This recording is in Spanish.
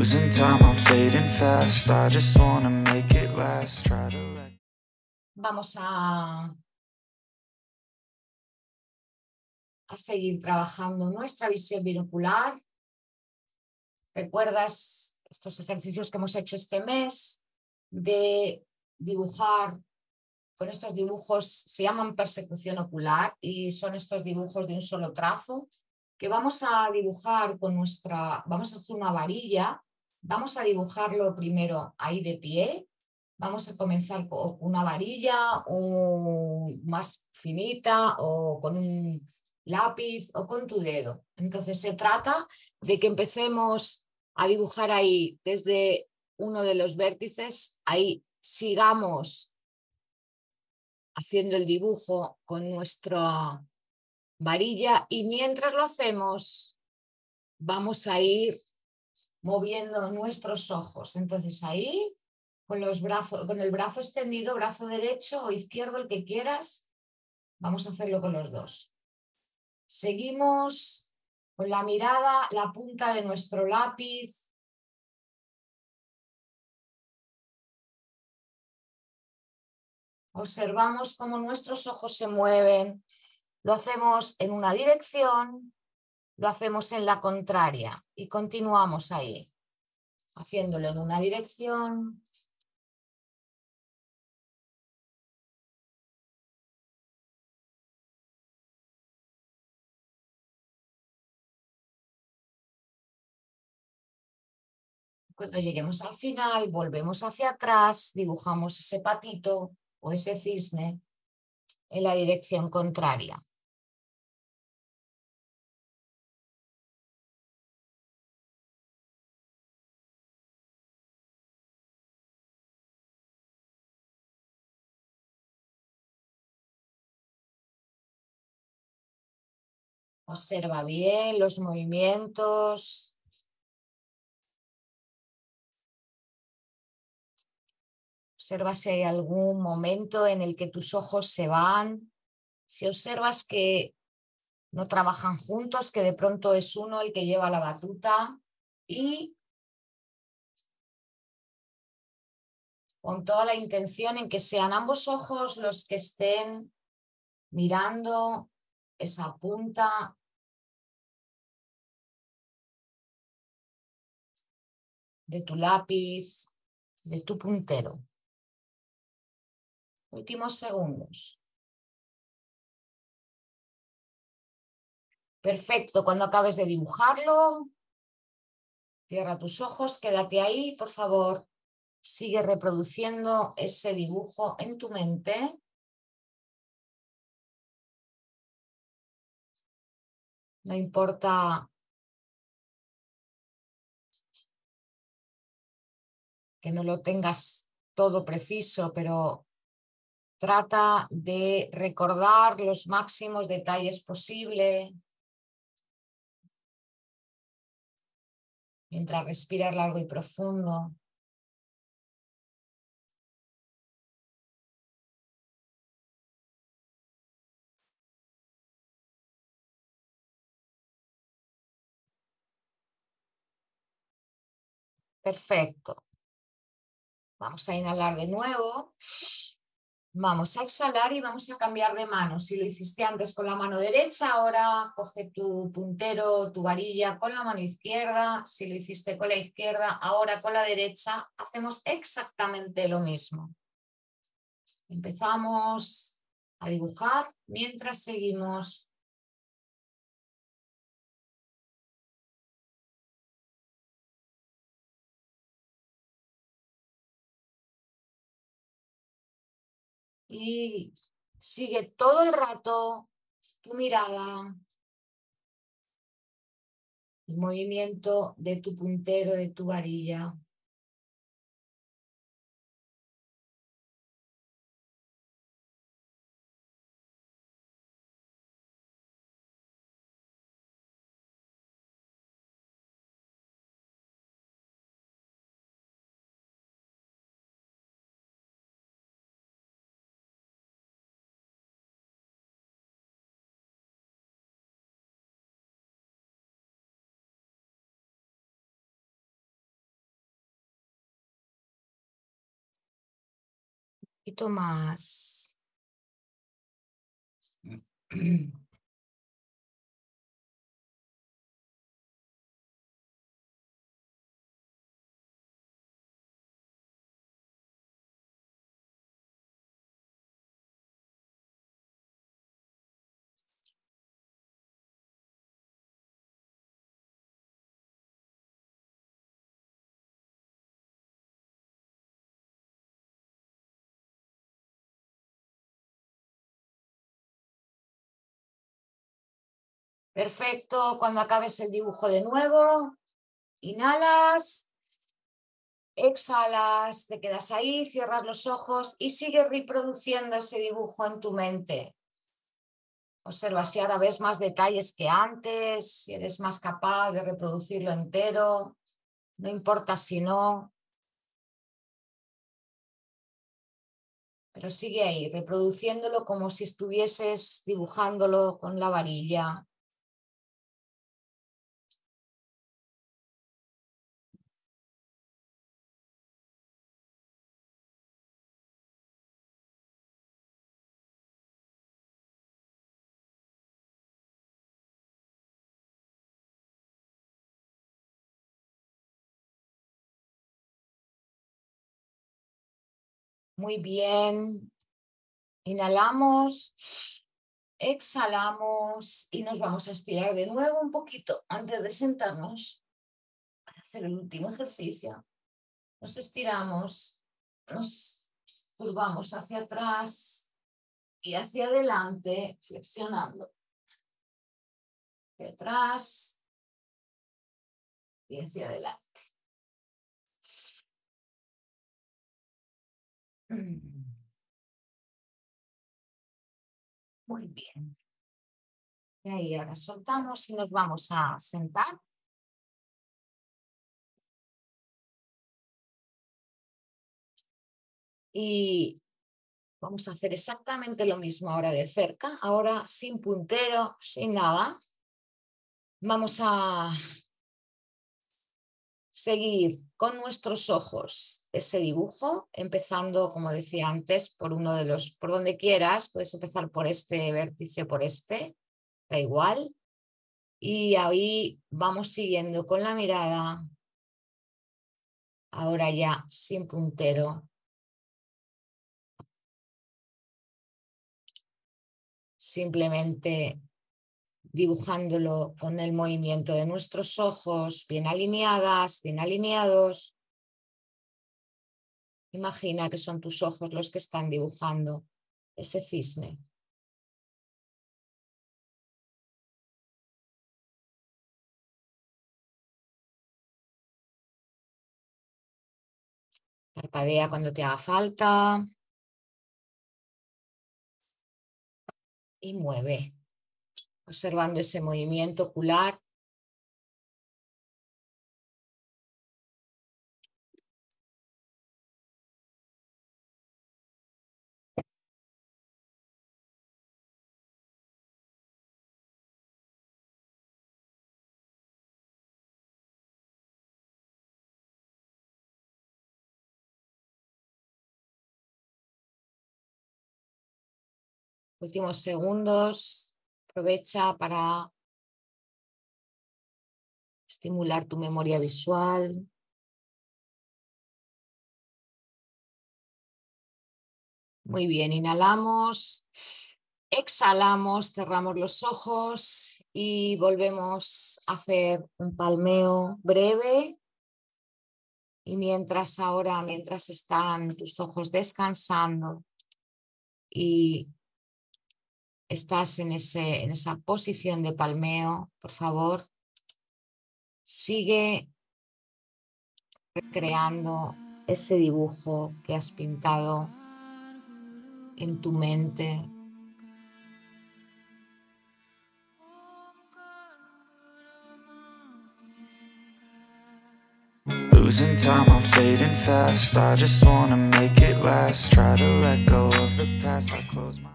Losing time, I'm fading fast. I just wanna make it last. Try to let Vamos a, a seguir trabajando nuestra visión binocular. ¿Recuerdas estos ejercicios que hemos hecho este mes de dibujar con estos dibujos? Se llaman persecución ocular y son estos dibujos de un solo trazo que vamos a dibujar con nuestra, vamos a hacer una varilla, vamos a dibujarlo primero ahí de pie, vamos a comenzar con una varilla o más finita o con un lápiz o con tu dedo. Entonces se trata de que empecemos a dibujar ahí desde uno de los vértices, ahí sigamos haciendo el dibujo con nuestra varilla y mientras lo hacemos vamos a ir moviendo nuestros ojos. Entonces ahí con los brazos, con el brazo extendido, brazo derecho o izquierdo, el que quieras, vamos a hacerlo con los dos. Seguimos con la mirada, la punta de nuestro lápiz. Observamos cómo nuestros ojos se mueven, lo hacemos en una dirección, lo hacemos en la contraria y continuamos ahí, haciéndolo en una dirección. Cuando lleguemos al final, volvemos hacia atrás, dibujamos ese patito o ese cisne en la dirección contraria. Observa bien los movimientos. Observa si hay algún momento en el que tus ojos se van. Si observas que no trabajan juntos, que de pronto es uno el que lleva la batuta y con toda la intención en que sean ambos ojos los que estén mirando esa punta de tu lápiz, de tu puntero. Últimos segundos. Perfecto, cuando acabes de dibujarlo, cierra tus ojos, quédate ahí, por favor. Sigue reproduciendo ese dibujo en tu mente. No importa que no lo tengas todo preciso, pero trata de recordar los máximos detalles posible. Mientras respiras largo y profundo. Perfecto. Vamos a inhalar de nuevo. Vamos a exhalar y vamos a cambiar de mano. Si lo hiciste antes con la mano derecha, ahora coge tu puntero, tu varilla con la mano izquierda. Si lo hiciste con la izquierda, ahora con la derecha, hacemos exactamente lo mismo. Empezamos a dibujar mientras seguimos y sigue todo el rato tu mirada, el movimiento de tu puntero, de tu varilla. Poquito más. Perfecto, cuando acabes el dibujo de nuevo, inhalas, exhalas, te quedas ahí, cierras los ojos y sigues reproduciendo ese dibujo en tu mente. Observa si ahora ves más detalles que antes, si eres más capaz de reproducirlo entero, no importa si no. Pero sigue ahí, reproduciéndolo como si estuvieses dibujándolo con la varilla. Muy bien. Inhalamos, exhalamos y nos vamos a estirar de nuevo un poquito antes de sentarnos para hacer el último ejercicio. Nos estiramos, nos curvamos hacia atrás y hacia adelante, flexionando. Hacia atrás y hacia adelante. Muy bien. Y ahí ahora soltamos y nos vamos a sentar. Y vamos a hacer exactamente lo mismo ahora de cerca, ahora sin puntero, sin nada. Vamos a seguir con nuestros ojos ese dibujo, empezando, como decía antes, por uno de los, por donde quieras, puedes empezar por este vértice, por este, da igual. Y ahí vamos siguiendo con la mirada, ahora ya sin puntero. Simplemente dibujándolo con el movimiento de nuestros ojos, bien alineadas, bien alineados. Imagina que son tus ojos los que están dibujando ese cisne. Parpadea cuando te haga falta. Y mueve observando ese movimiento ocular. Últimos segundos. Aprovecha para estimular tu memoria visual. Muy bien, inhalamos, exhalamos, cerramos los ojos y volvemos a hacer un palmeo breve. Y mientras ahora, mientras están tus ojos descansando y estás en, ese, en esa posición de palmeo, por favor, sigue recreando ese dibujo que has pintado en tu mente. Losing time, I'm fading fast. I just wanna make it last. Try to let go of the past. I close my